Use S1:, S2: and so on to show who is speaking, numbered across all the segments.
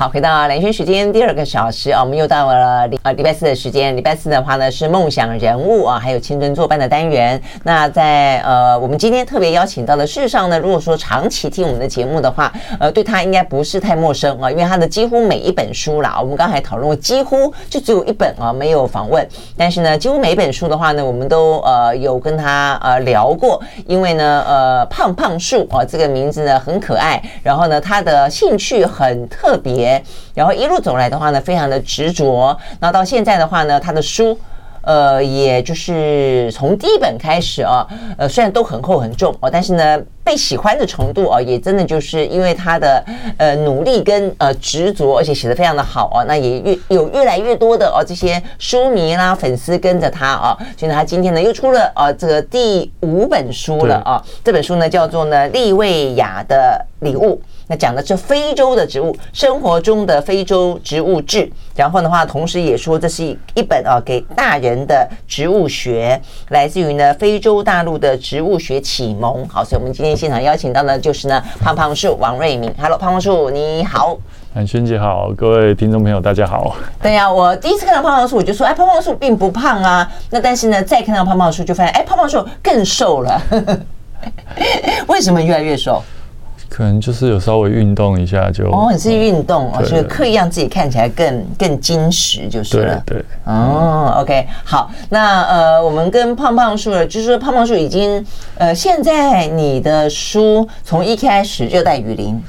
S1: 好，回到兰萱时间第二个小时啊，我们又到了礼呃礼拜四的时间。礼拜四的话呢是梦想人物啊，还有青春作伴的单元。那在呃我们今天特别邀请到的，事实上呢，如果说长期听我们的节目的话，呃，对他应该不是太陌生啊，因为他的几乎每一本书啦，我们刚才讨论过，几乎就只有一本啊没有访问。但是呢，几乎每一本书的话呢，我们都呃有跟他呃聊过，因为呢呃胖胖树啊这个名字呢很可爱，然后呢他的兴趣很特别。然后一路走来的话呢，非常的执着。那到现在的话呢，他的书，呃，也就是从第一本开始啊，呃，虽然都很厚很重哦，但是呢，被喜欢的程度啊，也真的就是因为他的呃努力跟呃执着，而且写的非常的好啊，那也越有越来越多的哦这些书迷啦、粉丝跟着他啊，所以呢，他今天呢又出了啊这个第五本书了啊，这本书呢叫做呢利维亚的礼物。那讲的是非洲的植物，生活中的非洲植物志。然后的话，同时也说这是一一本啊给大人的植物学，来自于呢非洲大陆的植物学启蒙。好，所以我们今天现场邀请到的就是呢胖胖树王瑞敏。Hello，胖胖树你好。
S2: 韩萱姐好，各位听众朋友大家好。
S1: 对呀、啊，我第一次看到胖胖树，我就说，哎，胖胖树并不胖啊。那但是呢，再看到胖胖树，就发现，哎，胖胖树更瘦了。为什么越来越瘦？
S2: 可能就是有稍微运动一下就
S1: 哦，你是运动哦，所以刻意让自己看起来更更精实就是了。
S2: 对，对。
S1: 哦，OK，好，那呃，我们跟胖胖树，就是说胖胖树已经呃，现在你的书从一开始热带雨林、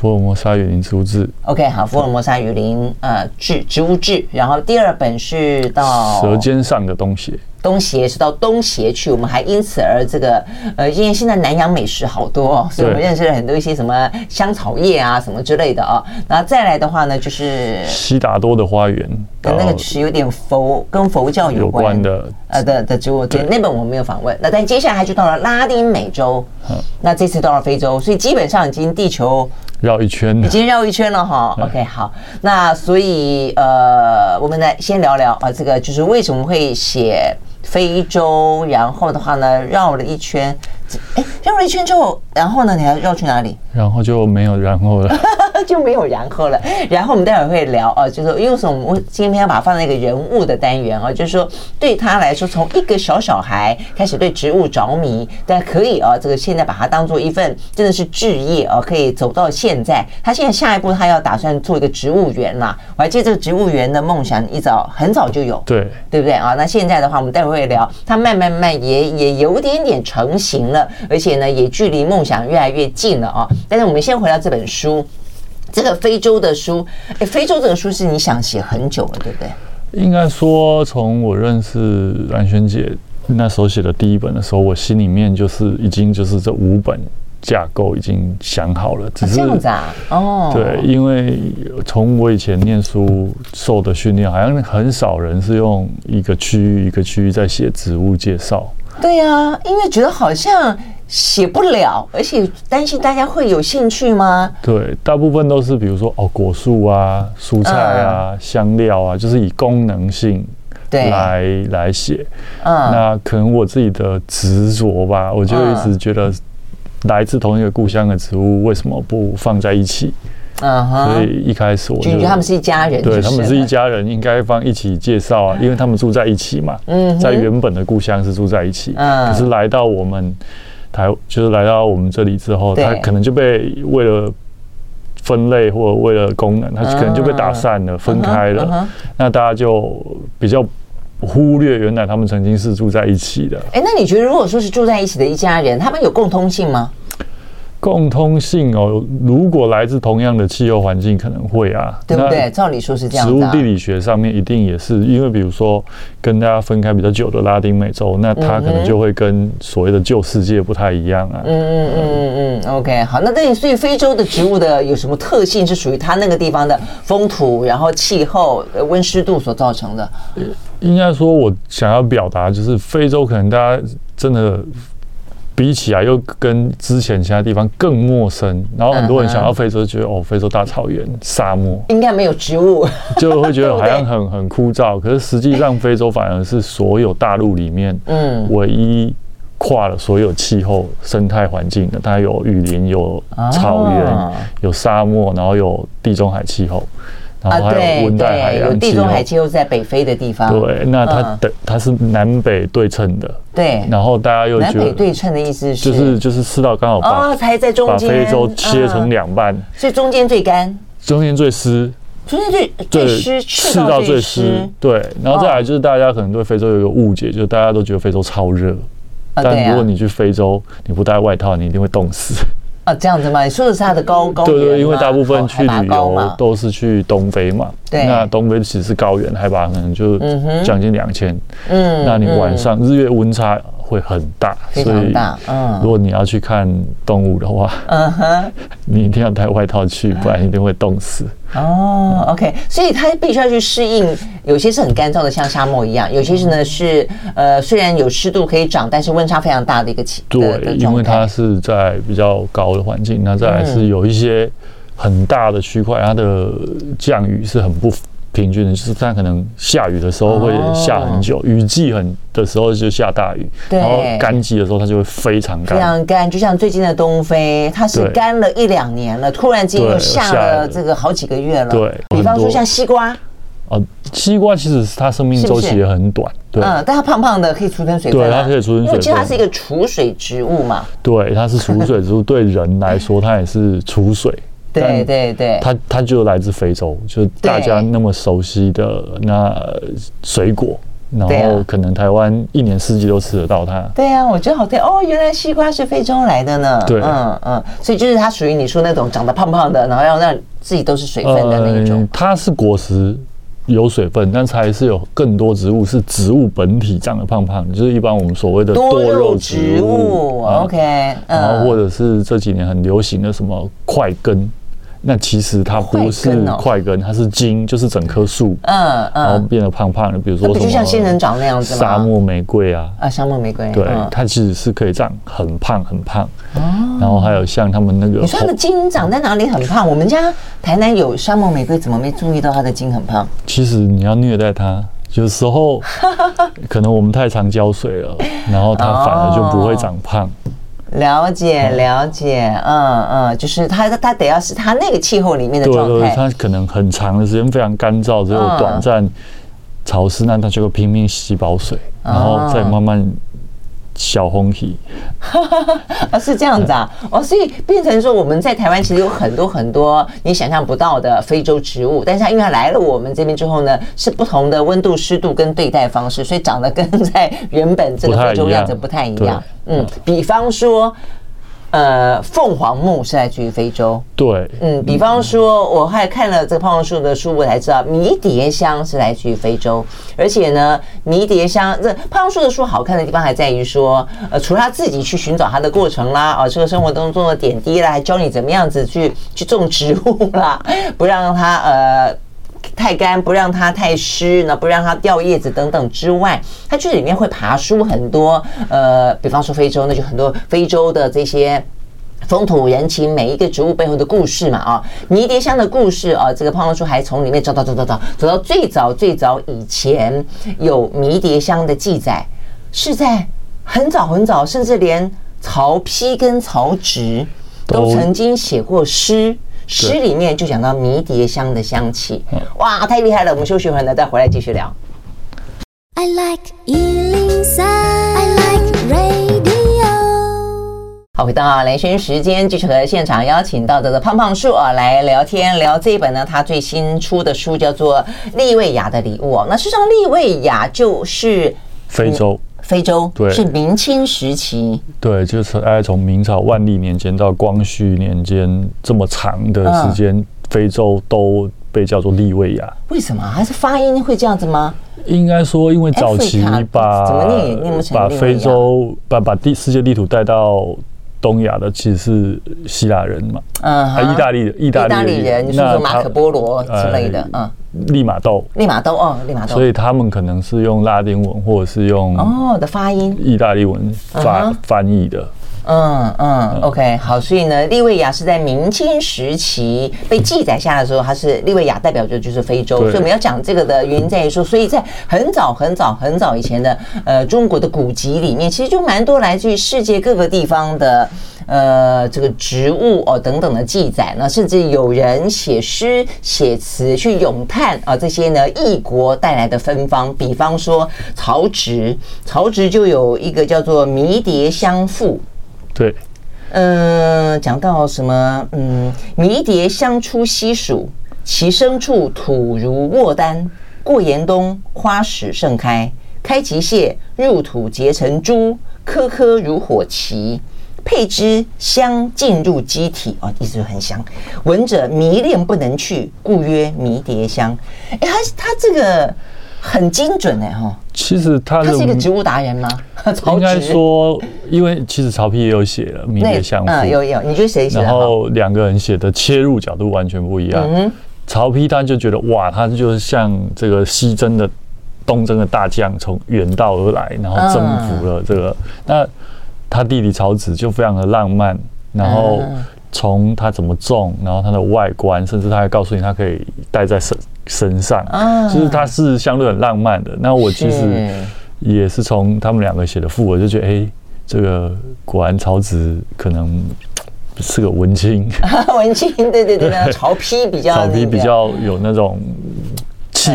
S2: 福尔摩沙雨林植物志
S1: ，OK，好，福尔摩沙雨林呃志植物志，然后第二本是到
S2: 舌尖上的东西。
S1: 东协是到东协去，我们还因此而这个呃，因为现在南洋美食好多哦，所以我们认识了很多一些什么香草叶啊什么之类的啊。然后再来的话呢，就是悉
S2: 达多的花园，
S1: 跟那个是有点佛跟佛教有关，的呃的的植物。对，那本我们没有访问。那但接下来就到了拉丁美洲，那这次到了非洲，所以基本上已经地球
S2: 绕一圈了，
S1: 已经绕一圈了哈。OK，好，那所以呃，我们来先聊聊啊，这个就是为什么会写。非洲，然后的话呢，绕了一圈，哎，绕了一圈之后，然后呢，你还绕去哪里？
S2: 然后就没有然后了。
S1: 就没有然后了。然后我们待会儿会聊啊，就是因为什么？我们今天要把它放在一个人物的单元啊，就是说对他来说，从一个小小孩开始对植物着迷，但可以啊，这个现在把它当做一份真的是置业啊，可以走到现在。他现在下一步他要打算做一个植物园啦。我还记得这个植物园的梦想一早很早就有，
S2: 对
S1: 对不对啊？那现在的话，我们待会儿会聊，他慢慢慢也也有点点成型了，而且呢，也距离梦想越来越近了啊。但是我们先回到这本书。这个非洲的书，哎，非洲这个书是你想写很久了，对不对？
S2: 应该说，从我认识蓝萱姐那时候写的第一本的时候，我心里面就是已经就是这五本架构已经想好了，只是这样子啊，哦，对，因为从我以前念书受的训练，好像很少人是用一个区域一个区域在写植物介绍。
S1: 对呀、啊，因为觉得好像。写不了，而且担心大家会有兴趣吗？
S2: 对，大部分都是比如说哦，果树啊、蔬菜啊、嗯、香料啊，就是以功能性来对来写。嗯，那可能我自己的执着吧，我就一直觉得来自同一个故乡的植物为什么不放在一起？嗯哼，所以一开始我就觉得
S1: 他们是一家人，
S2: 对他们是一家人，应该放一起介绍啊，因为他们住在一起嘛。嗯，在原本的故乡是住在一起，嗯，可是来到我们。台就是来到我们这里之后，他可能就被为了分类或者为了功能，它可能就被打散了、分开了。那大家就比较忽略原来他们曾经是住在一起的。
S1: 哎，那你觉得如果说是住在一起的一家人，他们有共通性吗？
S2: 共通性哦，如果来自同样的气候环境，可能会啊，
S1: 对不对？照理说是这样。
S2: 植物地理学上面一定也是，因为比如说跟大家分开比较久的拉丁美洲，那它可能就会跟所谓的旧世界不太一样啊。
S1: 嗯嗯嗯嗯嗯。OK，好，那对，所以非洲的植物的有什么特性是属于它那个地方的风土，然后气候、温湿度所造成的？
S2: 应该说，我想要表达就是非洲可能大家真的。比起来又跟之前其他地方更陌生，然后很多人想到非洲，觉得哦，非洲大草原、沙漠，
S1: 应该没有植物，
S2: 就会觉得好像很很枯燥。可是实际上，非洲反而是所有大陆里面，嗯，唯一跨了所有气候生态环境的。它有雨林、有草原、有沙漠，然后有地中海气候。然后还有温带海洋气候，
S1: 有地中海气候在北非的地方。
S2: 对，那它的它是南北对称的。
S1: 对。
S2: 然后大家又觉得
S1: 南北对称的意思是，
S2: 就是就是赤道刚好把
S1: 才在中间，
S2: 把非洲切成两半，
S1: 所以中间最干，
S2: 中间最湿，
S1: 中间最最湿，赤道最湿。
S2: 对，然后再来就是大家可能对非洲有一个误解，就是大家都觉得非洲超热，但如果你去非洲，你不带外套，你一定会冻死。
S1: 啊，这样子吗？你说的是它的高高原？
S2: 对对，因为大部分去旅游都是去东非嘛。对。那东非其实是高原，海拔可能就将近两千。嗯。那你晚上日月温差会很大，
S1: 非常大。嗯。
S2: 如果你要去看动物的话，嗯哼，你一定要带外套去，不然一定会冻死。
S1: 哦，OK，所以它必须要去适应，有些是很干燥的，像沙漠一样；有些是呢是呃，虽然有湿度可以长，但是温差非常大的一个气。
S2: 对，因为它是在比较高的环境，那再来是有一些很大的区块，它的降雨是很不平均的，就是它可能下雨的时候会下很久，雨季很的时候就下大雨，然后干季的时候它就会非常干，
S1: 非常干。就像最近的东非，它是干了一两年了，突然间又下了这个好几个月了。
S2: 对，
S1: 比方说像西瓜，
S2: 哦，西瓜其实是它生命周期也很短，对，
S1: 嗯，但它胖胖的可以储存水分，
S2: 对，它可以储存水分，因为
S1: 其实它是一个储水植物嘛。
S2: 对，它是储水植物，对人来说它也是储水。
S1: 对对对，
S2: 它它就来自非洲，就大家那么熟悉的那水果，然后可能台湾一年四季都吃得到它。
S1: 对啊，我觉得好对哦，原来西瓜是非洲来的呢。
S2: 对，
S1: 嗯嗯，所以就是它属于你说那种长得胖胖的，然后要让自己都是水分的那一种。
S2: 它是果实有水分，但是还是有更多植物是植物本体长得胖胖的，就是一般我们所谓的多肉植物。
S1: OK，
S2: 然后或者是这几年很流行的什么块根。那其实它不是块根，它是茎，就是整棵树，嗯嗯，然后变得胖胖的，比如说
S1: 就像仙人掌那样子吗？
S2: 沙漠玫瑰啊，
S1: 啊，沙漠玫瑰，
S2: 对，它其实是可以长很胖很胖，哦，然后还有像他们那个，
S1: 你说它的茎长在哪里很胖？我们家台南有沙漠玫瑰，怎么没注意到它的茎很胖？
S2: 其实你要虐待它，有时候 可能我们太常浇水了，然后它反而就不会长胖。
S1: 了解了解，嗯嗯，就是它它得要是它那个气候里面的状态，
S2: 对对，它可能很长的时间非常干燥，只有短暂潮湿，那它就会拼命吸饱水，然后再慢慢。小红体，
S1: 啊，是这样子啊，哦，所以变成说我们在台湾其实有很多很多你想象不到的非洲植物，但是它因为它来了我们这边之后呢，是不同的温度、湿度跟对待方式，所以长得跟在原本这个非洲样子不太一样。嗯，比方说。呃，凤凰木是来自于非洲。
S2: 对，
S1: 嗯，比方说，我还看了这个胖胖树的书，我才知道迷迭香是来自于非洲。而且呢，迷迭香这胖胖树的书好看的地方还在于说，呃，除了他自己去寻找它的过程啦，啊，这个生活当中的点滴啦，还教你怎么样子去去种植物啦，不让它呃。太干，不让它太湿，那不让它掉叶子等等之外，它这里面会爬出很多。呃，比方说非洲，那就很多非洲的这些风土人情，每一个植物背后的故事嘛。啊，迷迭香的故事啊，这个胖胖叔还从里面找找找找找，走到最早最早以前有迷迭香的记载，是在很早很早，甚至连曹丕跟曹植都曾经写过诗。诗里面就讲到迷迭香的香气，哇，太厉害了！我们休息会儿呢，再回来继续聊。I like 103, I like radio。好，回到连线时间，继续和现场邀请到的胖胖树啊来聊天，聊这一本呢，他最新出的书叫做《利维亚的礼物》哦。那实际上，利维亚就是
S2: 非洲。
S1: 非洲，
S2: 对，
S1: 是明清时期，
S2: 对，就是大概从明朝万历年间到光绪年间这么长的时间，嗯、非洲都被叫做利维亚。
S1: 为什么？还是发音会这样子吗？
S2: 应该说，因为早期把
S1: 怎么念念不成
S2: 把非洲把把地世界地图带到东亚的其实是希腊人嘛，嗯，啊，意大利意大利
S1: 人，你说马可波罗之类的，嗯，
S2: 利玛窦，
S1: 利玛窦哦，利玛窦，
S2: 所以他们可能是用拉丁文或者是用
S1: 哦的发音，
S2: 意大利文翻翻译的。
S1: 嗯嗯，OK，好，所以呢，利维亚是在明清时期被记载下的时候，它是利维亚代表着就是非洲，所以我们要讲这个的原因在于说，所以在很早很早很早以前的呃中国的古籍里面，其实就蛮多来自于世界各个地方的呃这个植物哦等等的记载呢，甚至有人写诗写词去咏叹啊这些呢异国带来的芬芳，比方说曹植，曹植就有一个叫做《迷迭香赋》。
S2: 对，
S1: 嗯，讲到什么？嗯，迷迭香出西蜀，其生处土如卧丹。过严冬，花始盛开，开极谢，入土结成珠，颗颗如火旗。佩之香进入机体，哦，一直很香，闻者迷恋不能去，故曰迷迭香。哎，他他这个。很精准哎哈，
S2: 其实他
S1: 他是一个植物达人吗？
S2: 应该说，因为其实曹丕也有写了《迷迭香赋》，
S1: 有有，你觉得谁写？
S2: 然后两个人写的切入角度完全不一样。嗯，曹丕他就觉得哇，他就是像这个西征的东征的大将，从远道而来，然后征服了这个。那他弟弟曹植就非常的浪漫，然后从他怎么种，然后他的外观，甚至他还告诉你，他可以戴在身。身上，就是他是相对很浪漫的。那我其实也是从他们两个写的赋，我就觉得，哎，这个果然曹植可能 是个文青。
S1: 文青，对对对，曹丕比较，
S2: 曹丕比较有那种。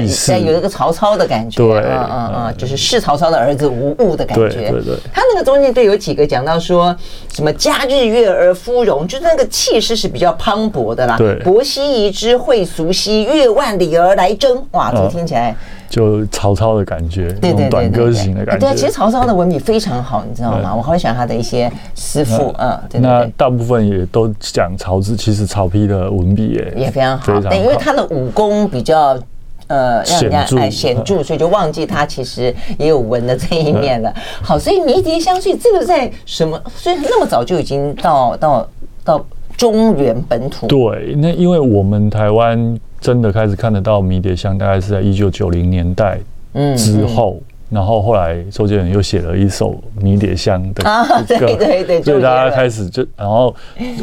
S2: 气势
S1: 有一个曹操的感觉，
S2: 对，
S1: 嗯嗯嗯，就是是曹操的儿子无误的感觉。
S2: 对对对，
S1: 他那个中间对有几个讲到说什么家日月而夫荣，就是那个气势是比较磅礴的啦。
S2: 对，
S1: 伯希夷之会俗兮，越万里而来征。哇，这听起来
S2: 就曹操的感觉，对对短歌型的感觉。
S1: 对，其实曹操的文笔非常好，你知道吗？我好喜欢他的一些诗赋。嗯，对。
S2: 那大部分也都讲曹植，其实曹丕的文笔也
S1: 也非常好，对，因为他的武功比较。呃，让人家哎显著，所以就忘记他其实也有文的这一面了。好，所以迷迭香，所以这个在什么？所以那么早就已经到到到中原本土。
S2: 对，那因为我们台湾真的开始看得到迷迭香，大概是在一九九零年代之后。嗯嗯然后后来周杰伦又写了一首《迷迭香》的歌，
S1: 对对对，
S2: 所以大家开始就，然后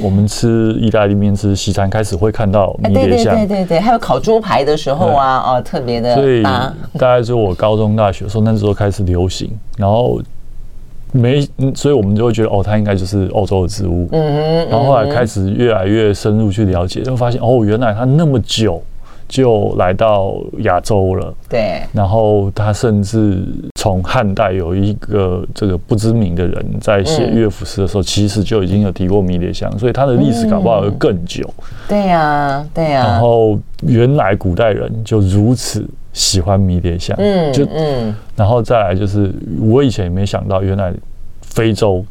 S2: 我们吃意大利面、吃西餐，开始会看到迷迭香，
S1: 对对对，还有烤猪排的时候啊，哦，特别的。
S2: 所以大概是我高中、大学的时候，那时候开始流行，然后没，所以我们就会觉得哦，它应该就是欧洲的植物。嗯哼。然后后来开始越来越深入去了解，就发现哦，原来它那么久。就来到亚洲了，
S1: 对。
S2: 然后他甚至从汉代有一个这个不知名的人在写乐府诗的时候，其实就已经有提过迷迭香，所以他的历史搞不好会更久。
S1: 对呀，对呀。
S2: 然后原来古代人就如此喜欢迷迭香，嗯，就嗯。然后再来就是，我以前也没想到，原来非洲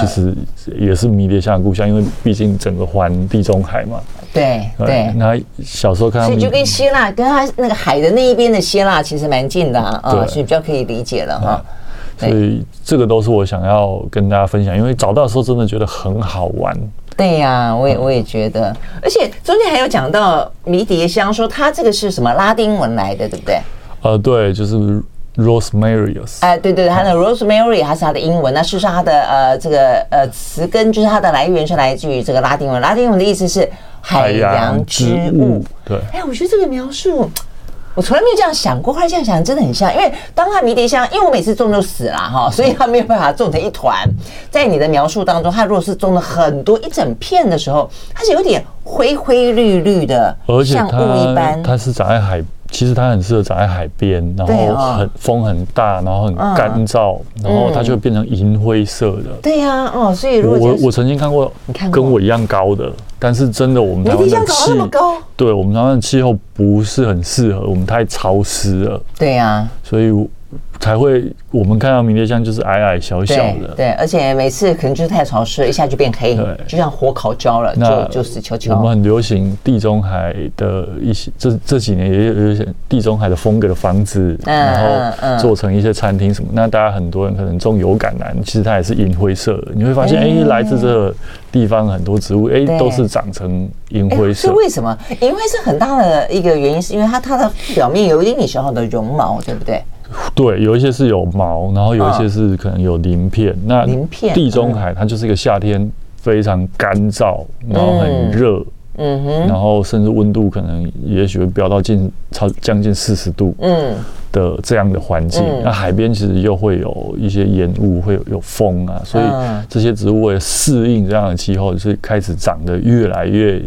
S2: 其实也是迷迭香的故乡，因为毕竟整个环地中海嘛。
S1: 对对，
S2: 那小时候看，
S1: 所以就跟希腊，跟他那个海的那一边的希腊其实蛮近的啊，啊，所以比较可以理解了哈。
S2: 所以这个都是我想要跟大家分享，因为找到的时候真的觉得很好玩。
S1: 对呀，我也我也觉得，而且中间还有讲到迷迭香，说它这个是什么拉丁文来的，对不对？
S2: 呃，对，就是 Rosemaryus。
S1: 哎，对对，它的 Rosemary 还是它的英文，那事实上它的呃这个呃词根就是它的来源是来自于这个拉丁文，拉丁文的意思是。海洋之物，
S2: 对，
S1: 哎，我觉得这个描述，我从来没有这样想过。后来这样想，真的很像。因为当它迷迭香，因为我每次种就死了哈，所以它没有办法种成一团。在你的描述当中，它如果是种了很多一整片的时候，它是有点灰灰绿绿的，
S2: 而且
S1: 像雾一般。
S2: 它是长在海。其实它很适合长在海边，然后很风很大，然后很干燥，然后它就会变成银灰色的。
S1: 对呀，哦，所以如果
S2: 我我曾经看过，跟我一样高的，但是真的我们台湾的气，对我们台湾的气候不是很适合，我们太潮湿了。
S1: 对呀，
S2: 所以才会，我们看到迷迭香就是矮矮小小的，
S1: 对，对，而且每次可能就是太潮湿，一下就变黑，就像火烤焦了，就就死翘翘。
S2: 我们很流行地中海的一些，这这几年也有有一些地中海的风格的房子，嗯、然后做成一些餐厅什么。嗯、那大家很多人可能种油橄榄，其实它也是银灰色的。你会发现，哎、欸，来自这个地方很多植物，哎、欸，都是长成银灰色。
S1: 是为什么？银灰色很大的一个原因，是因为它它的表面有一点点小小的绒毛，对不对？
S2: 对，有一些是有毛，然后有一些是可能有鳞片。那地中海它就是一个夏天非常干燥，然后很热，嗯哼，然后甚至温度可能也许会飙到近超将近四十度，嗯的这样的环境。那海边其实又会有一些烟雾，会有有风啊，所以这些植物为了适应这样的气候，是开始长得越来越。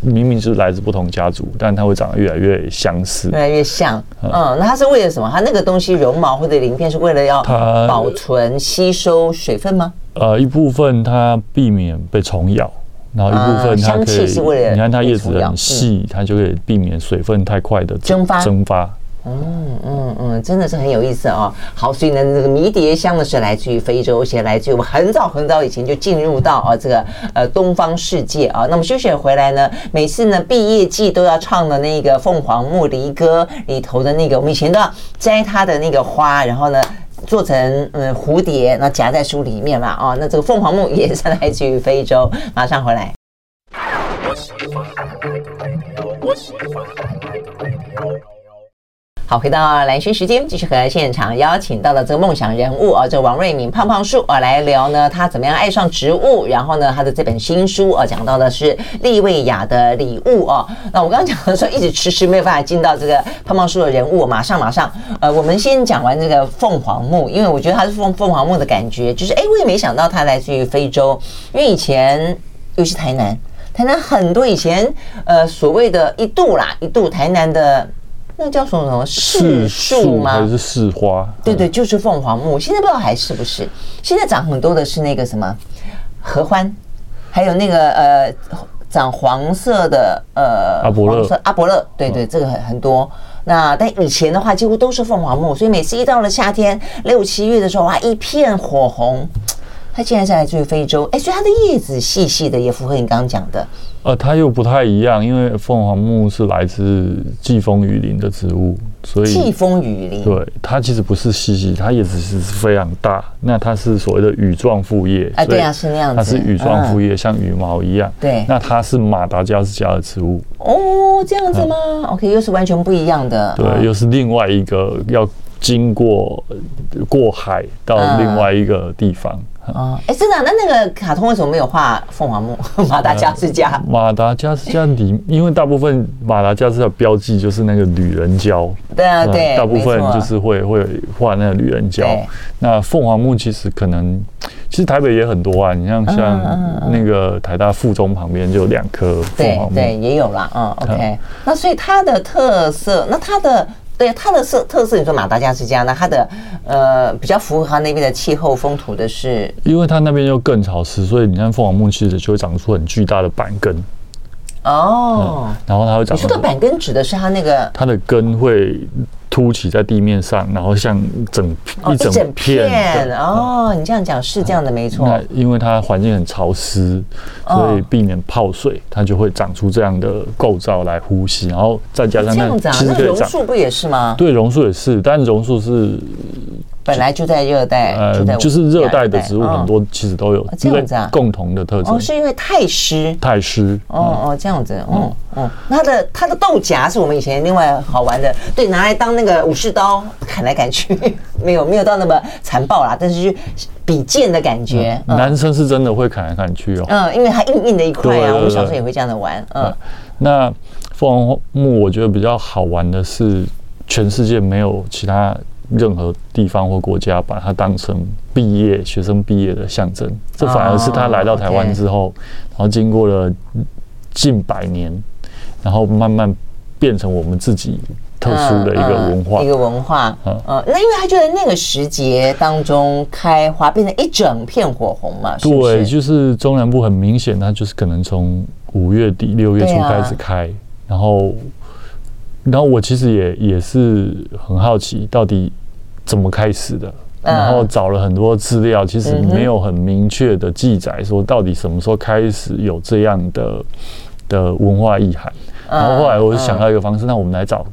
S2: 明明是来自不同家族，但它会长得越来越相似，
S1: 越来越像。嗯，那它是为了什么？它那个东西绒毛或者鳞片是为了要保存吸收水分吗？
S2: 呃，一部分它避免被虫咬，然后一部分它可以，你看它叶子很细，它就可以避免水分太快的蒸发蒸发。
S1: 嗯嗯嗯，真的是很有意思哦。好，所以呢，这个迷迭香呢是来自于非洲，而且来自于我们很早很早以前就进入到啊这个呃东方世界啊。那么休息回来呢，每次呢毕业季都要唱的那个凤凰木离歌里头的那个，我们以前都要摘它的那个花，然后呢做成嗯蝴蝶，那夹在书里面嘛啊。那这个凤凰木也是来自于非洲。马上回来。好，回到兰萱时间，继续和现场邀请到了这个梦想人物啊，这王瑞敏胖胖树啊，来聊呢他怎么样爱上植物，然后呢他的这本新书啊，讲到的是利维亚的礼物哦。那我刚刚讲的说，一直迟迟没有办法进到这个胖胖树的人物，马上马上，呃，我们先讲完这个凤凰木，因为我觉得它是凤凤凰木的感觉，就是哎，我也没想到它来自于非洲，因为以前尤其台南，台南很多以前呃所谓的一度啦，一度台南的。那叫什么什么柿树吗？
S2: 还是柿花？
S1: 对对，就是凤凰木。现在不知道还是不是？现在长很多的是那个什么合欢，还有那个呃长黄色的呃
S2: 阿伯乐
S1: 阿伯乐。对对，这个很很多。那但以前的话几乎都是凤凰木，所以每次一到了夏天六七月的时候，哇，一片火红。它竟然是来自于非洲，哎，所以它的叶子细细的，也符合你刚刚讲的。
S2: 呃，它又不太一样，因为凤凰木是来自季风雨林的植物，所以
S1: 季风雨林
S2: 对它其实不是细细，它叶子是非常大。那它是所谓的羽状复叶，
S1: 啊，对啊，是那样子，
S2: 它是羽状复叶，像羽毛一样。对，那它是马达加斯加的植物。
S1: 哦，这样子吗？OK，又是完全不一样的。
S2: 对，又是另外一个要经过过海到另外一个地方。
S1: 哦，哎，真的，那那个卡通为什么没有画凤凰木？马达加斯加，
S2: 马达加斯加里，因为大部分马达加斯加标记就是那个旅人蕉，
S1: 对啊，对，
S2: 大部分就是会会画那个旅人蕉。那凤凰木其实可能，其实台北也很多啊，你像像那个台大附中旁边就有两棵凤凰木，
S1: 对，也有啦。嗯，OK，那所以它的特色，那它的。对它的色特色，你说马达加斯加，呢它的呃比较符合它那边的气候风土的是，
S2: 因为它那边又更潮湿，所以你看凤凰木其实就会长出很巨大的板根。
S1: 哦、嗯，
S2: 然后它会长。
S1: 你说的板根指的是它那个？
S2: 它的根会。凸起在地面上，然后像整一整片
S1: 哦，你这样讲是这样的，没错。
S2: 那因为它环境很潮湿，所以避免泡水，它就会长出这样的构造来呼吸，然后再加上那
S1: 其实榕树不也是吗？
S2: 对，榕树也是，但榕树是。
S1: 本来就在热带，
S2: 呃，就是热带的植物很多，其实都有这样子啊，共同的特征。
S1: 哦，是因为太湿，
S2: 太湿。
S1: 哦哦，这样子，嗯嗯。它的它的豆荚是我们以前另外好玩的，对，拿来当那个武士刀砍来砍去，没有没有到那么残暴啦，但是就比剑的感觉。
S2: 男生是真的会砍来砍去哦。
S1: 嗯，因为它硬硬的一块啊，我们小时候也会这样的玩。嗯，
S2: 那凤凰木我觉得比较好玩的是，全世界没有其他。任何地方或国家把它当成毕业学生毕业的象征，这反而是他来到台湾之后，然后经过了近百年，然后慢慢变成我们自己特殊的一个文化，
S1: 一个文化。嗯，那因为他就在那个时节当中开花变成一整片火红嘛，
S2: 对，就是中南部很明显，它就是可能从五月底六月初开始开，然后。然后我其实也也是很好奇，到底怎么开始的，然后找了很多资料，其实没有很明确的记载说到底什么时候开始有这样的的文化意涵。然后后来我就想到一个方式，那我们来找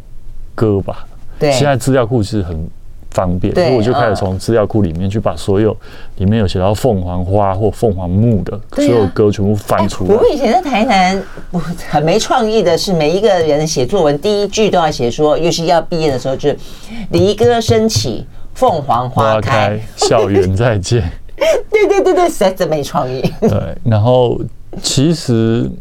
S2: 歌吧。对，现在资料库是很。方便，所以我就开始从资料库里面去把所有里面有写到凤凰花或凤凰木的所有歌全部翻出来。
S1: 我以前在台南，我很没创意的是，每一个人写作文第一句都要写说，尤其要毕业的时候，就是离歌升起，凤凰花开，
S2: 校园再见。
S1: 对对对对，实在真没创意。
S2: 对，然后其实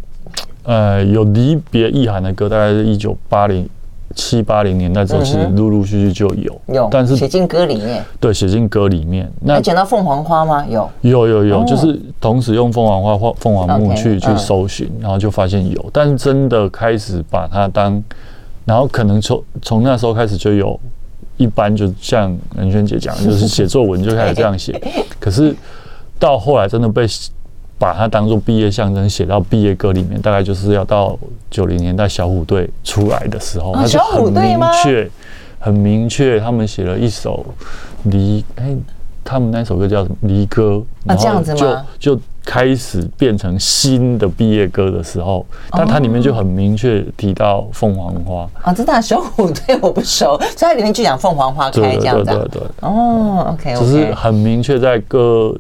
S2: 呃有离别意涵的歌，大概是一九八零。七八零年代之后，其实陆陆续续就有，
S1: 有，但是写进歌里面。
S2: 对，写进歌里面。
S1: 那讲到凤凰花吗？有，
S2: 有，有，有，就是同时用凤凰花或凤凰木去去搜寻，然后就发现有。但是真的开始把它当，然后可能从从那时候开始就有，一般就像任轩姐讲，就是写作文就开始这样写。可是到后来真的被。把它当做毕业象征写到毕业歌里面，大概就是要到九零年代小虎队出来的时候，他就很明确，很明确，他们写了一首离哎，他们那首歌叫什么离歌，然后就就开始变成新的毕业歌的时候，但它里面就很明确提到凤凰花。
S1: 啊，真的小虎队我不熟，所以它里面就讲凤凰花开这样子，对对对，哦，OK，
S2: 只是很明确在歌。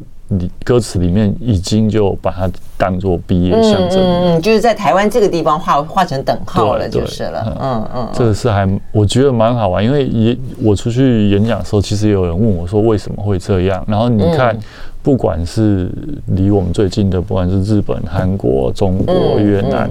S2: 歌词里面已经就把它当做毕业象征，
S1: 嗯，就是在台湾这个地方画画成等号了，就是了，嗯。嗯，
S2: 这个是还我觉得蛮好玩，因为也我出去演讲的时候，其实也有人问我说为什么会这样，然后你看，不管是离我们最近的，不管是日本、韩国、中国、越南。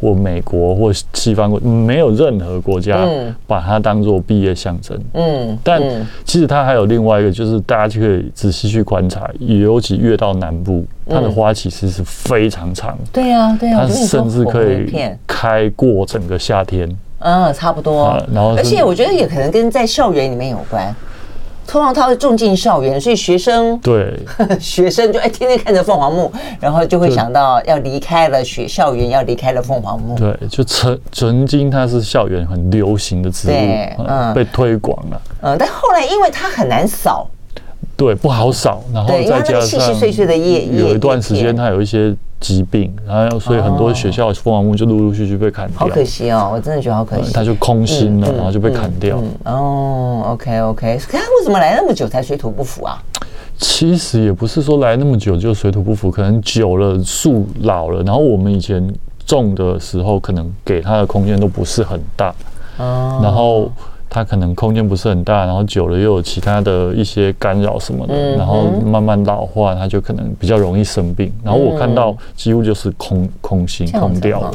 S2: 或美国或西方国，没有任何国家把它当做毕业象征。嗯，但其实它还有另外一个，就是大家就可以仔细去观察，尤其越到南部，它的花期其实是非常长。
S1: 对呀，对呀，
S2: 它甚至可以开过整个夏天。
S1: 嗯，差不多。然后，而且我觉得也可能跟在校园里面有关。通常他会种进校园，所以学生
S2: 对
S1: 学生就哎天天看着凤凰木，然后就会想到要离开了学校园，要离开了凤凰木。
S2: 对，就曾曾经它是校园很流行的植物，嗯，被推广了。
S1: 嗯，但后来因为它很难扫，
S2: 对，不好扫，然后再加上细细碎碎的叶，有一段时间它有一些。疾病，然后所以很多学校凤凰木就陆陆续续被砍掉。好
S1: 可惜哦，我真的觉得好可惜。
S2: 它就空心了，然后就被砍掉。
S1: 哦，OK OK，可它为什么来那么久才水土不服啊？
S2: 其实也不是说来那么久就水土不服，可能久了树老了，然后我们以前种的时候，可能给它的空间都不是很大。哦，然后。它可能空间不是很大，然后久了又有其他的一些干扰什么的，嗯、然后慢慢老化，它就可能比较容易生病。然后我看到几乎就是空空心空掉了。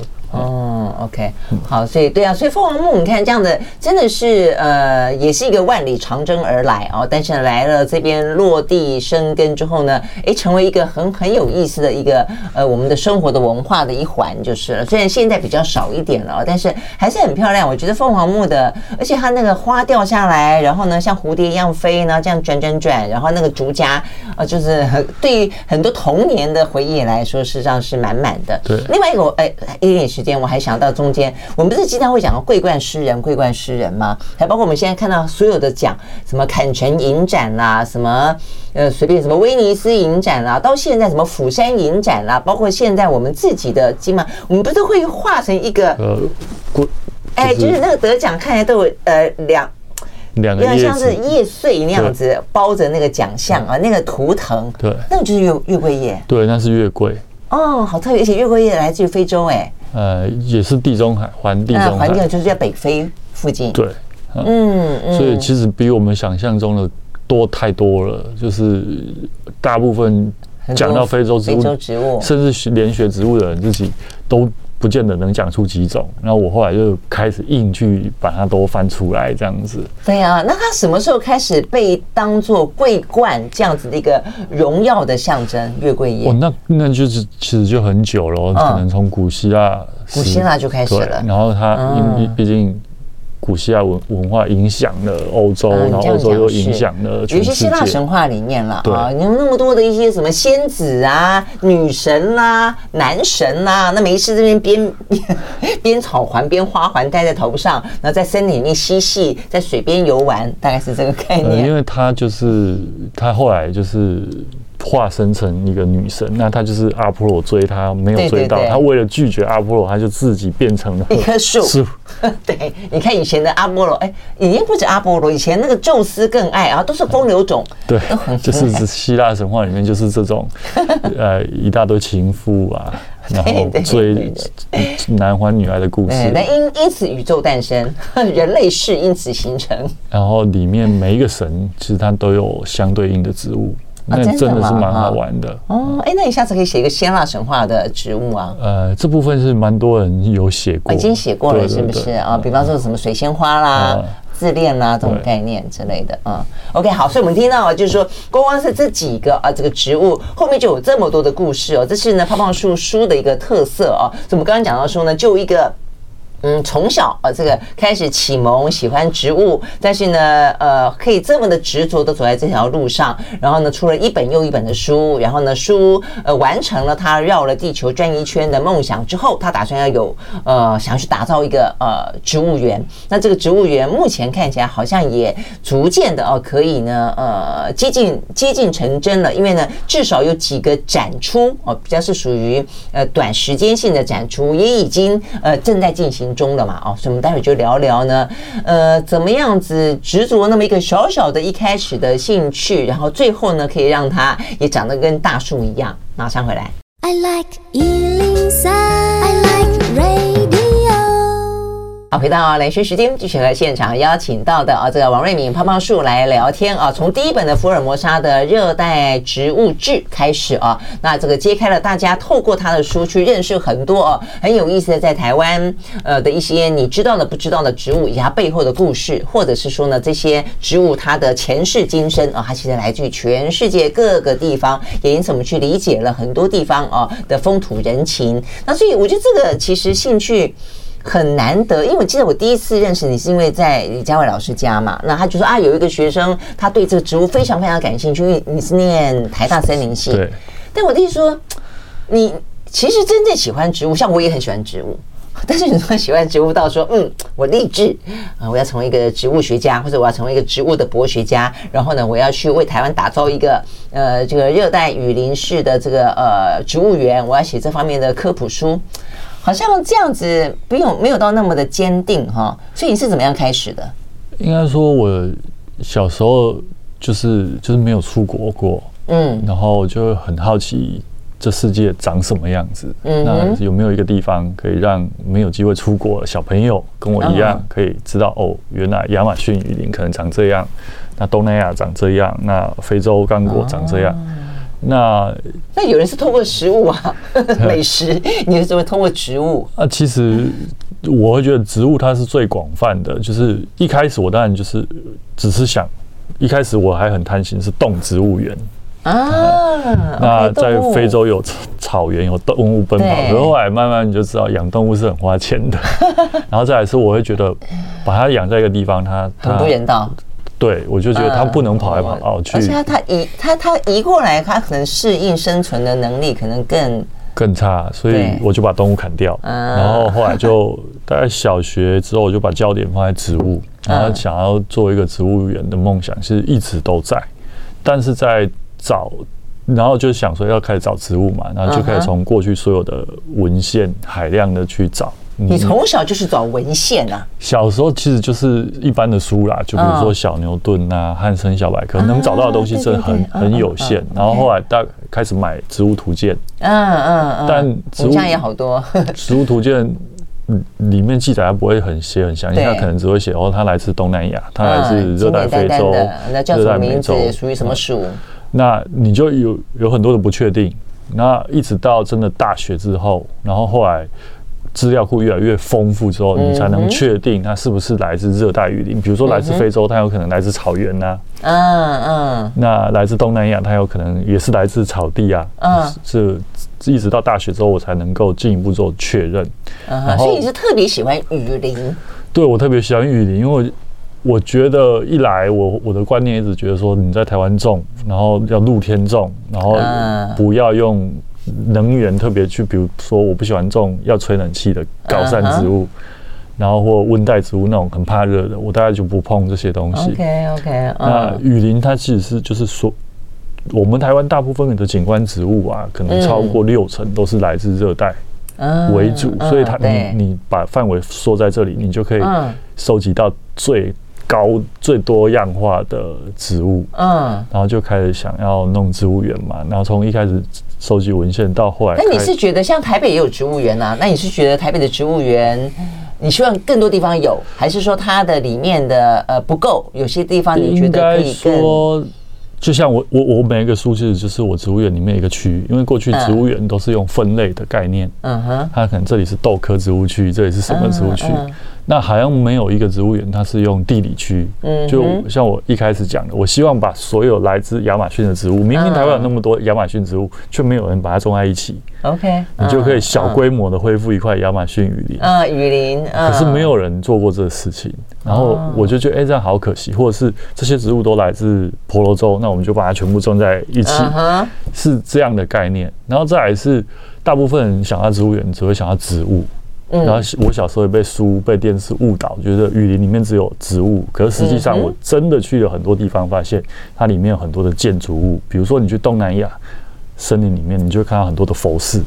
S1: ，OK，好，所以对啊，所以凤凰木，你看这样的真的是呃，也是一个万里长征而来哦。但是来了这边落地生根之后呢，哎，成为一个很很有意思的一个呃，我们的生活的文化的一环就是了。虽然现在比较少一点了，但是还是很漂亮。我觉得凤凰木的，而且它那个花掉下来，然后呢像蝴蝶一样飞呢，这样转转转，然后那个竹荚呃，就是很对于很多童年的回忆来说，事实上是满满的。
S2: 对，
S1: 另外一个哎，一点时间我还想到中间，我们不是经常会讲到桂冠诗人、桂冠诗人吗？还包括我们现在看到所有的奖，什么坎城影展啦，什么呃随便什么威尼斯影展啦，到现在什么釜山影展啦，包括现在我们自己的金马，我们不是会画成一个呃，哎，就是那个得奖看起来都有呃两
S2: 两个
S1: 像是叶穗那样子包着那个奖项啊，那个图腾，对，那个就是月月桂叶，
S2: 对，那是月桂。
S1: 哦，好特别，而且月桂叶来自于非洲，哎，
S2: 呃，也是地中海，环地中海，环境
S1: 就是在北非附近。
S2: 对，嗯，嗯，所以其实比我们想象中的多太多了，就是大部分讲到非洲植物，非洲植物，甚至连学植物的人自己都。不见得能讲出几种，然后我后来就开始硬去把它都翻出来，这样子。
S1: 对啊，那它什么时候开始被当做桂冠这样子的一个荣耀的象征？月桂叶？
S2: 哦，那那就是其实就很久了，可能从古希腊，
S1: 古希腊就开始了。
S2: 然后它因为毕竟古希腊文文化影响了欧洲，然后欧洲又影响了全世界。
S1: 有些希腊神话里面了啊，你有那么多的一些什么仙子啊、女神啦、男神啦，那没事这边编编 草环、编花环戴在头上，然后在森林里面嬉戏，在水边游玩，大概是这个概念。
S2: 因为他就是他后来就是。化身成一个女神，那她就是阿波罗追她没有追到，她为了拒绝阿波罗，她就自己变成了
S1: 一棵树。对，你看以前的阿波罗，哎，已经不止阿波罗，以前那个宙斯更爱啊，都是风流种。
S2: 对，就是希腊神话里面就是这种，呃，一大堆情妇啊，然后追男欢女爱的故事。
S1: 那因因此宇宙诞生，人类是因此形成。
S2: 然后里面每一个神其实它都有相对应的植物。那真的是蛮好玩的
S1: 哦！哎，那你下次可以写一个希腊神话的植物啊？
S2: 呃，这部分是蛮多人有写过，
S1: 已经写过了，是不是啊？比方说什么水仙花啦、自恋啦这种概念之类的啊。OK，好，所以我们听到啊，就是说，光光是这几个啊，这个植物后面就有这么多的故事哦。这是呢，胖胖树书的一个特色哦。所以我们刚刚讲到说呢，就一个。嗯，从小啊，这个开始启蒙喜欢植物，但是呢，呃，可以这么的执着的走在这条路上，然后呢，出了一本又一本的书，然后呢，书呃完成了他绕了地球转一圈的梦想之后，他打算要有呃想要去打造一个呃植物园。那这个植物园目前看起来好像也逐渐的哦可以呢呃接近接近成真了，因为呢至少有几个展出哦比较是属于呃短时间性的展出，也已经呃正在进行中了嘛，哦，所以我们待会就聊聊呢，呃，怎么样子执着那么一个小小的一开始的兴趣，然后最后呢，可以让他也长得跟大树一样。马上回来。I like 好，回到连续时间，继续和现场邀请到的啊，这个王瑞敏胖胖树来聊天啊。从第一本的福尔摩沙的热带植物志开始啊，那这个揭开了大家透过他的书去认识很多啊很有意思的在台湾呃的一些你知道的不知道的植物以及它背后的故事，或者是说呢这些植物它的前世今生啊，它其实来自于全世界各个地方，也因此我们去理解了很多地方啊的风土人情。那所以我觉得这个其实兴趣。很难得，因为我记得我第一次认识你是因为在李佳伟老师家嘛，那他就说啊，有一个学生他对这个植物非常非常感兴趣，因为你是念台大森林系。对。但我弟说，你其实真正喜欢植物，像我也很喜欢植物，但是你说喜欢植物到说，嗯，我立志啊，我要成为一个植物学家，或者我要成为一个植物的博学家，然后呢，我要去为台湾打造一个呃这个热带雨林式的这个呃植物园，我要写这方面的科普书。好像这样子没有没有到那么的坚定哈，所以你是怎么样开始的？
S2: 应该说，我小时候就是就是没有出国过，嗯，然后就很好奇这世界长什么样子，嗯，那有没有一个地方可以让没有机会出国的小朋友跟我一样，可以知道哦，原来亚马逊雨林可能长这样，那东南亚长这样，那非洲刚果长这样。那
S1: 那有人是通过食物啊，美食，你是怎么通过植物？
S2: 啊，其实我会觉得植物它是最广泛的。就是一开始我当然就是只是想，一开始我还很贪心是动植物园啊。那在非洲有草原，有动物奔跑，可是后来慢慢你就知道养动物是很花钱的。然后再来是我会觉得把它养在一个地方，它
S1: 很不人道。
S2: 对，我就觉得它不能跑来跑去，嗯、而
S1: 且它它移它它移过来，它可能适应生存的能力可能更
S2: 更差，所以我就把动物砍掉。对然后后来就大概小学之后，我就把焦点放在植物，然后想要做一个植物园的梦想，其实一直都在。但是在找，然后就想说要开始找植物嘛，然后就开始从过去所有的文献海量的去找。
S1: 你从小就是找文献啊？
S2: 小时候其实就是一般的书啦，就比如说小牛顿啊、汉森小百科，能找到的东西真的很很有限。然后后来大开始买《植物图鉴》，嗯嗯嗯，但植物
S1: 也好多，《
S2: 植物图鉴》里面记载它不会很写很详细，它可能只会写哦，它来自东南亚，它来自热带非洲，
S1: 那叫什么名字？属于什么属？
S2: 那你就有有很多的不确定。那一直到真的大学之后，然后后来。资料库越来越丰富之后，你才能确定它是不是来自热带雨林。比如说来自非洲，它有可能来自草原呐。嗯嗯。那来自东南亚，它有可能也是来自草地啊。嗯。是，一直到大学之后，我才能够进一步做确认。
S1: 然后，所以你是特别喜欢雨林？
S2: 对，我特别喜欢雨林，因为我觉得一来我我的观念一直觉得说你在台湾种，然后要露天种，然后不要用能源特别去，比如说我不喜欢种要吹冷气的高山植物，然后或温带植物那种很怕热的，我大概就不碰这些东西。
S1: OK OK，
S2: 那雨林它其实是就是说。我们台湾大部分的景观植物啊，可能超过六成都是来自热带为主，所以它你你把范围缩在这里，你就可以收集到最高最多样化的植物。嗯，然后就开始想要弄植物园嘛，然后从一开始收集文献到后来，
S1: 那你是觉得像台北也有植物园啊？那你是觉得台北的植物园，你希望更多地方有，还是说它的里面的呃不够？有些地方你觉得可以更？
S2: 就像我我我每一个书其实就是我植物园里面一个区域，因为过去植物园都是用分类的概念，嗯哼，它可能这里是豆科植物区，这里是什么植物区。那好像没有一个植物园，它是用地理区。嗯，就像我一开始讲的，我希望把所有来自亚马逊的植物，明明台湾有那么多亚马逊植物，却没有人把它种在一起。OK，你就可以小规模的恢复一块亚马逊雨林。
S1: 啊，雨林。
S2: 可是没有人做过这个事情，然后我就觉得，哎，这样好可惜。或者是这些植物都来自婆罗洲，那我们就把它全部种在一起，是这样的概念。然后再来是，大部分人想到植物园，只会想到植物。然后我小时候也被书、被电视误导，觉得雨林里面只有植物。可是实际上，我真的去了很多地方，发现它里面有很多的建筑物。比如说，你去东南亚森林里面，你就会看到很多的佛寺。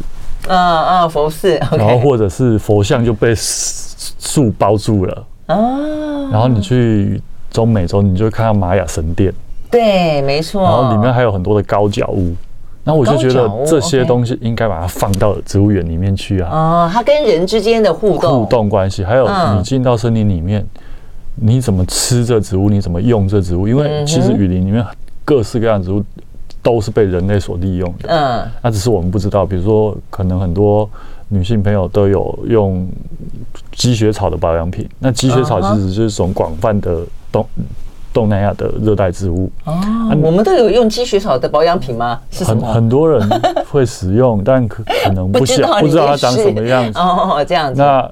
S1: 嗯嗯，佛寺。
S2: 然后或者是佛像就被树包住了。哦。然后你去中美洲，你就会看到玛雅神殿。
S1: 对，没错。
S2: 然后里面还有很多的高脚屋。那我就觉得这些东西应该把它放到植物园里面去啊！
S1: 哦，它跟人之间的互动、
S2: 互动关系，还有你进到森林里面，你怎么吃这植物，你怎么用这植物？因为其实雨林里面各式各样的植物都是被人类所利用的。嗯，那只是我们不知道。比如说，可能很多女性朋友都有用积雪草的保养品。那积雪草其实就是一种广泛的东。东南亚的热带植物
S1: 哦，我们都有用积雪草的保养品吗？
S2: 很很多人会使用，但可可能不晓 不知道它长什么样子
S1: 哦，这样子。
S2: 那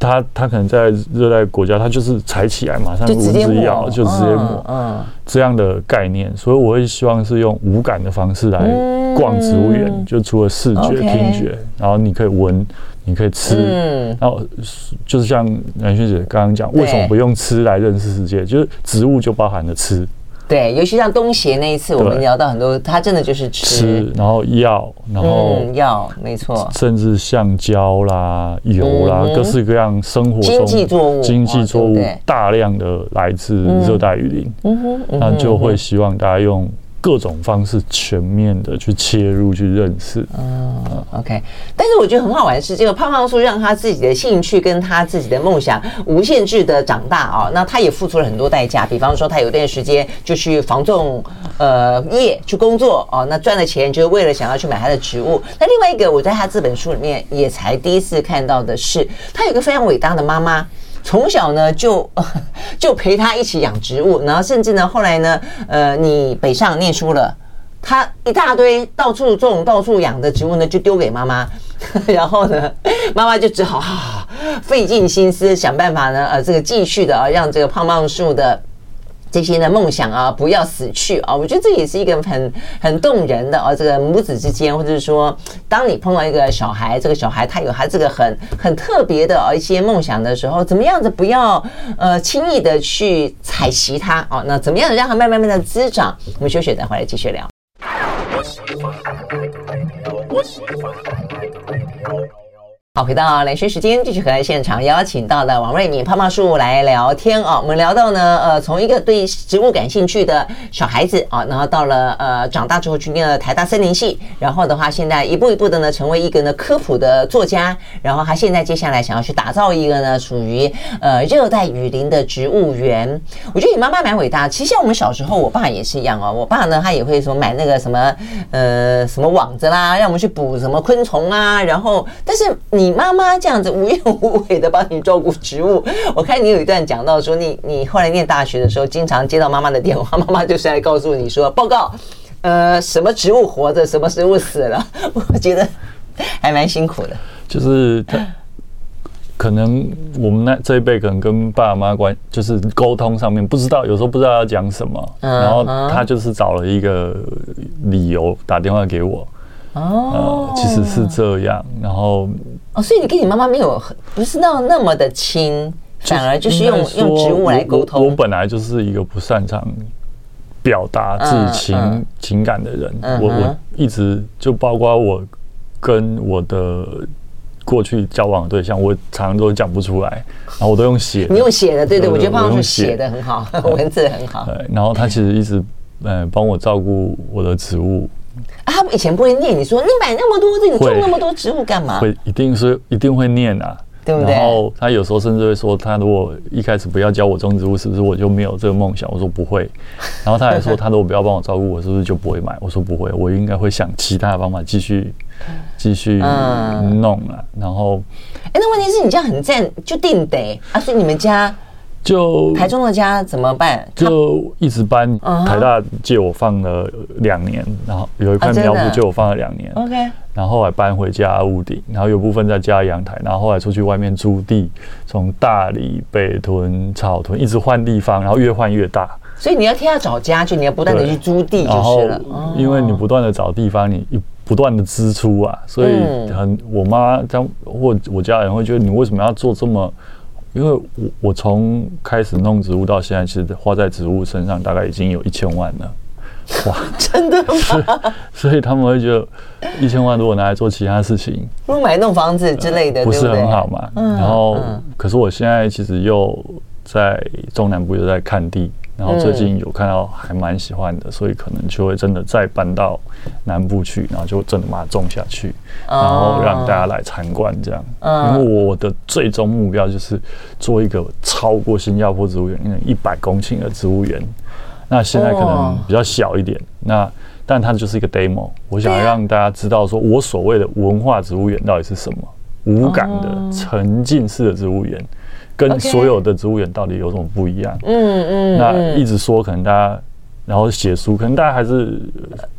S2: 它它可能在热带国家，他就是采起来马上蚊子一咬就直接抹，嗯，这样的概念。所以我会希望是用无感的方式来逛植物园，就除了视觉、听觉，然后你可以闻。你可以吃，嗯、然后就是像兰萱姐刚刚讲，为什么不用吃来认识世界？就是植物就包含了吃，
S1: 对，尤其像东协那一次，我们聊到很多，他真的就是吃，
S2: 吃然后药，然后
S1: 药、嗯，没错，
S2: 甚至橡胶啦、油啦，嗯、各式各样生活中
S1: 经济作物、
S2: 经济作物大量的来自热带雨林，嗯哼，那就会希望大家用。各种方式全面的去切入去认识，
S1: 嗯，OK。但是我觉得很好玩的是，这个胖胖叔让他自己的兴趣跟他自己的梦想无限制的长大啊。那他也付出了很多代价，比方说他有段时间就去房仲呃业去工作哦，那赚了钱就是为了想要去买他的植物。那另外一个我在他这本书里面也才第一次看到的是，他有一个非常伟大的妈妈。从小呢就 就陪他一起养植物，然后甚至呢后来呢，呃，你北上念书了，他一大堆到处种、到处养的植物呢，就丢给妈妈，然后呢，妈妈就只好啊 费尽心思想办法呢，呃，这个继续的啊，让这个胖胖树的。这些的梦想啊，不要死去啊！我觉得这也是一个很很动人的啊，这个母子之间，或者是说，当你碰到一个小孩，这个小孩他有他这个很很特别的啊一些梦想的时候，怎么样子不要呃轻易的去踩袭他啊？那怎么样子让他慢慢慢的滋长？我们休息，再回来继续聊。好，回到兰萱时间，继续和现场邀请到了王瑞敏胖胖树来聊天啊。我们聊到呢，呃，从一个对植物感兴趣的小孩子啊，然后到了呃长大之后去念了台大森林系，然后的话现在一步一步的呢成为一个呢科普的作家，然后他现在接下来想要去打造一个呢属于呃热带雨林的植物园。我觉得你妈妈蛮伟大。其实像我们小时候，我爸也是一样哦。我爸呢，他也会说买那个什么呃什么网子啦，让我们去捕什么昆虫啊。然后，但是你妈妈这样子无怨无悔的帮你照顾植物，我看你有一段讲到说你，你你后来念大学的时候，经常接到妈妈的电话，妈妈就是来告诉你说，报告，呃，什么植物活着，什么植物死了。我觉得还蛮辛苦的。
S2: 就是他，可能我们那这一辈可能跟爸妈关就是沟通上面不知道，有时候不知道要讲什么，然后他就是找了一个理由打电话给我。哦，其实是这样。然后
S1: 哦，所以你跟你妈妈没有不是那那么的亲，反而就是用用植物来沟通。
S2: 我本来就是一个不擅长表达自己情情感的人，我我一直就包括我跟我的。过去交往的对象，我常常都讲不出来，然后我都用写。
S1: 你用写的，对对，我觉得胖胖是写的很好，文字很好。
S2: 对，然后他其实一直嗯帮我照顾我的植物。
S1: 啊，他们以前不会念，你说你买那么多，你种那么多植物干嘛？
S2: 会，一定是一定会念啊。
S1: 对不对？
S2: 然后他有时候甚至会说，他如果一开始不要教我种植物，是不是我就没有这个梦想？我说不会。然后他还说，他如果不要帮我照顾我，是不是就不会买？我说不会，我应该会想其他的方法继续继续弄啊。然后，
S1: 哎，那问题是你这样很赞，就定得啊？所以你们家。
S2: 就
S1: 台中的家怎么办？
S2: 就一直搬。台大借我放了两年，然后有一块苗圃借我放了两年。OK，然后后来搬回家屋顶，然后有部分在家阳台，然后后来出去外面租地，从大理、北屯、草屯一直换地方，然后越换越大。
S1: 所以你要天要找家，具你要不断的去租地就是了。
S2: 因为你不断的找地方，你不断的支出啊，所以很我妈这样或我家人会觉得你为什么要做这么？因为我我从开始弄植物到现在，其实花在植物身上大概已经有一千万了，哇，
S1: 真的吗？
S2: 所以他们会觉得一千万如果拿来做其他事情，
S1: 不如买一栋房子之类的，
S2: 不是很好嘛？然后，可是我现在其实又在中南部又在看地。然后最近有看到还蛮喜欢的，所以可能就会真的再搬到南部去，然后就真的把它种下去，然后让大家来参观这样。因为我的最终目标就是做一个超过新加坡植物园那一百公顷的植物园。那现在可能比较小一点，那但它就是一个 demo。我想让大家知道，说我所谓的文化植物园到底是什么，无感的沉浸式的植物园。跟所有的植物园到底有什么不一样？嗯嗯，那一直说可能大家，然后写书，可能大家还是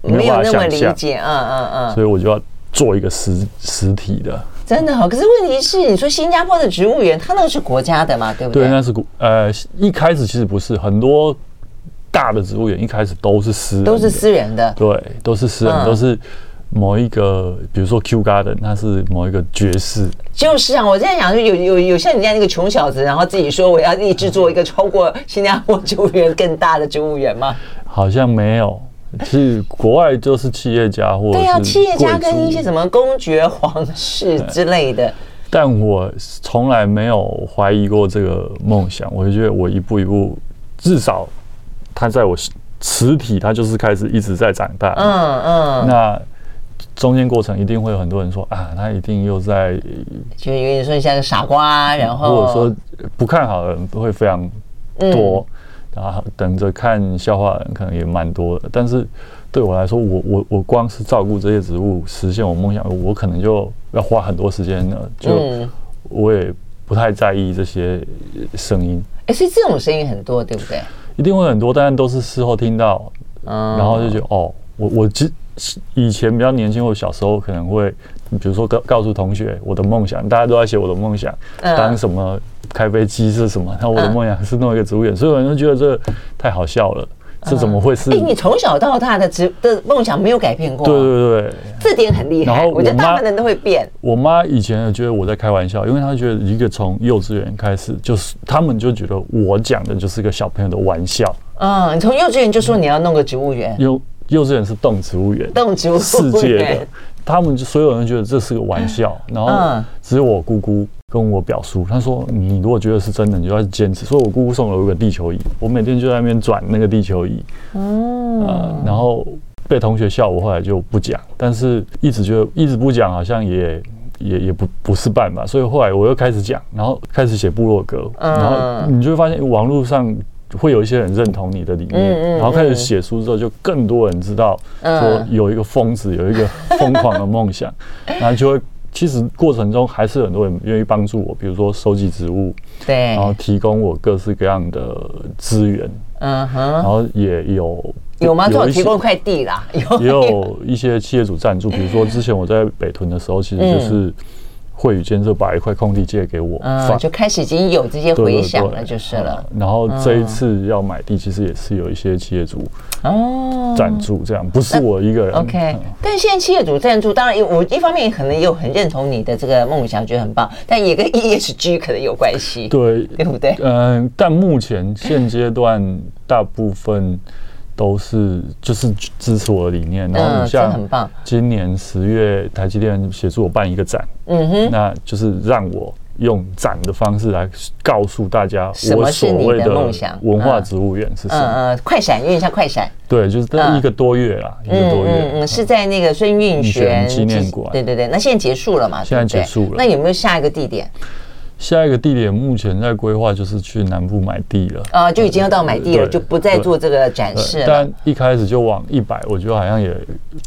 S2: 没有办法理解。嗯嗯嗯。所以我就要做一个实实体的。
S1: 真的好，可是问题是，你说新加坡的植物园，它那个是国家的嘛？对不对？
S2: 对，那是国呃，一开始其实不是很多大的植物园，一开始都是私人，
S1: 都是私人的。
S2: 对，都是私人，都是。某一个，比如说 Q Garden，它是某一个爵士。
S1: 就是啊，我在想，有有有像你这样一个穷小子，然后自己说我要立志做一个超过新加坡植物园更大的植物园吗？
S2: 好像没有，是国外就是企业家或者对啊，
S1: 企业家跟一些什么公爵、皇室之类的。
S2: 但我从来没有怀疑过这个梦想，我就觉得我一步一步，至少他在我实体，他就是开始一直在长大。嗯嗯，那。中间过程一定会有很多人说啊，他一定又在，
S1: 就有点说像个傻瓜，然后
S2: 如果说不看好的人都会非常多，嗯、然后等着看笑话的人可能也蛮多的。但是对我来说，我我我光是照顾这些植物，实现我梦想，我可能就要花很多时间了。就我也不太在意这些声音。
S1: 哎、嗯，所以这种声音很多，对不对？
S2: 一定会很多，但是都是事后听到，嗯、然后就觉得哦，我我其以前比较年轻，我小时候可能会，比如说告告诉同学我的梦想，大家都在写我的梦想，当什么开飞机是什么，那我的梦想是弄一个植物园，所以有人都觉得这太好笑了，这怎么会是？哎，你
S1: 从小到大的职的梦想没有改变过？
S2: 对对对，
S1: 这点很厉害。然后我觉得大部分人都会变。
S2: 我妈以前觉得我在开玩笑，因为她觉得一个从幼稚园开始，就是他们就觉得我讲的就是个小朋友的玩笑。嗯，
S1: 你从幼稚园就说你要弄个植物园。
S2: 有。幼稚园是动植物园，
S1: 动植物
S2: 世界的，他们就所有人觉得这是个玩笑，然后只有我姑姑跟我表叔，他说你如果觉得是真的，你就要坚持。所以我姑姑送了我一个地球仪，我每天就在那边转那个地球仪，嗯，然后被同学笑，我后来就不讲，但是一直觉得一直不讲好像也也也不不是办法，所以后来我又开始讲，然后开始写部落格，然后你就会发现网络上。会有一些人认同你的理念，然后开始写书之后，就更多人知道说有一个疯子有一个疯狂的梦想，然后就会其实过程中还是很多人愿意帮助我，比如说收集植物，对，然后提供我各式各样的资源，嗯哼，然后也有
S1: 有吗？有提供一块地啦，
S2: 也有一些企业主赞助，比如说之前我在北屯的时候，其实就是。慧宇建设把一块空地借给我，
S1: 嗯，就开始已经有这些回响了，就是了。
S2: 然后这一次要买地，其实也是有一些企业主哦赞助，这样不是我一个人。
S1: OK，但现在企业主赞助，当然我一方面可能也有很认同你的这个梦想，觉得很棒，但也跟 ESG 可能有关系，
S2: 对
S1: 对不对？
S2: 嗯，但目前现阶段大部分。都是就是支持我的理念，然后像今年十月台积电协助我办一个展，嗯哼，那就是让我用展的方式来告诉大家我所谓的梦想文化植物园是什么。
S1: 嗯嗯，快闪，有点像快闪。
S2: 对，就是一个多月啦，一个多月。
S1: 嗯嗯，是在那个孙运璇纪念馆。对对对，那现在结束了嘛？
S2: 现在结束了。
S1: 那有没有下一个地点？
S2: 下一个地点目前在规划，就是去南部买地了。
S1: 啊，就已经要到买地了，就不再做这个展示了。
S2: 但一开始就往一百，我觉得好像也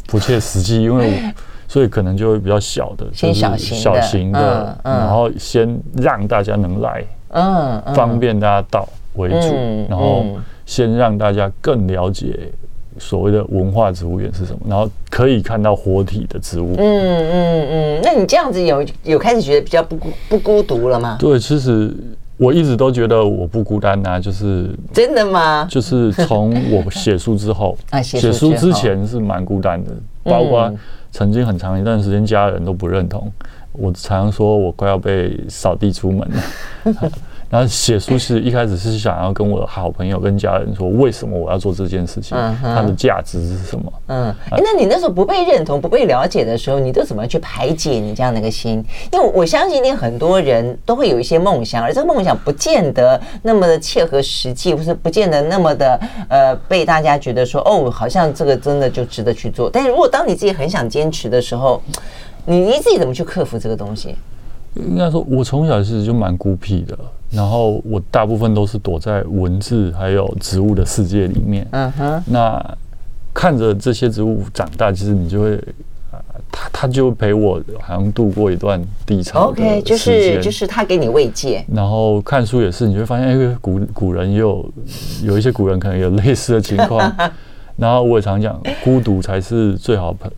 S2: 不切实际，因为 所以可能就会比较小的，
S1: 先小型小型的，
S2: 然后先让大家能来，嗯，方便大家到为主，然后先让大家更了解。所谓的文化植物园是什么？然后可以看到活体的植物。
S1: 嗯嗯嗯，那你这样子有有开始觉得比较不孤不孤独了吗？
S2: 对，其实我一直都觉得我不孤单呐，就是
S1: 真的吗？
S2: 就是从我写书之后，写书之前是蛮孤单的，包括曾经很长一段时间家人都不认同，我常常说我快要被扫地出门了。然后写书是一开始是想要跟我的好朋友、跟家人说，为什么我要做这件事情，它的价值是什么？
S1: 嗯，哎，那你那时候不被认同、不被了解的时候，你都怎么去排解你这样的一个心？因为我相信，你很多人都会有一些梦想，而这个梦想不见得那么的切合实际，或是不见得那么的呃被大家觉得说，哦，好像这个真的就值得去做。但是如果当你自己很想坚持的时候，你你自己怎么去克服这个东西？
S2: 应该说，我从小其实就蛮孤僻的。然后我大部分都是躲在文字还有植物的世界里面。嗯哼。那看着这些植物长大，其实你就会，他他就陪我好像度过一段低潮。
S1: OK，就是就是他给你慰藉。
S2: 然后看书也是，你会发现，哎，古古人也有有一些古人可能有类似的情况。然后我也常讲，孤独才是最好朋。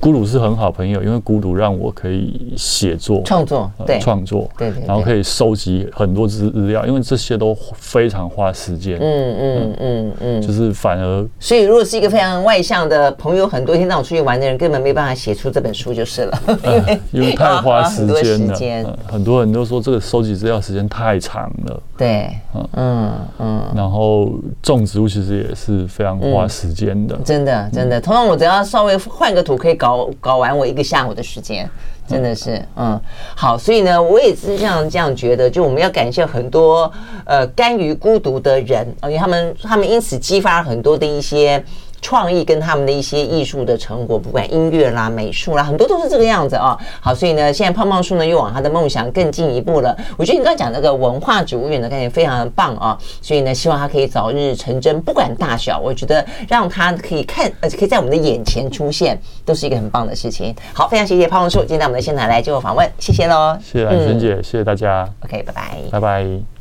S2: 孤独是很好朋友，因为孤独让我可以写作、
S1: 创作，对，
S2: 创作，对对，然后可以收集很多资资料，因为这些都非常花时间。嗯嗯嗯嗯，就是反而，
S1: 所以如果是一个非常外向的朋友，很多天让我出去玩的人，根本没办法写出这本书就是了，因为
S2: 因为太花时间了。很多人都说这个收集资料时间太长了。
S1: 对，嗯嗯，
S2: 然后种植物其实也是非常花时间的。
S1: 真的真的，通常我只要稍微换个土可以搞。搞搞完我一个下午的时间，真的是嗯好，所以呢，我也是这样这样觉得，就我们要感谢很多呃甘于孤独的人，因为他们他们因此激发了很多的一些。创意跟他们的一些艺术的成果，不管音乐啦、美术啦，很多都是这个样子啊。好，所以呢，现在胖胖树呢又往他的梦想更进一步了。我觉得你刚刚讲那个文化植物园的概念非常的棒啊，所以呢，希望他可以早日成真，不管大小，我觉得让他可以看，而且可以在我们的眼前出现，都是一个很棒的事情。好，非常谢谢胖胖树今天到我们的现场来接受访问，谢谢喽。
S2: 谢谢兰萱姐，嗯、谢谢大家。
S1: OK，拜拜，
S2: 拜拜。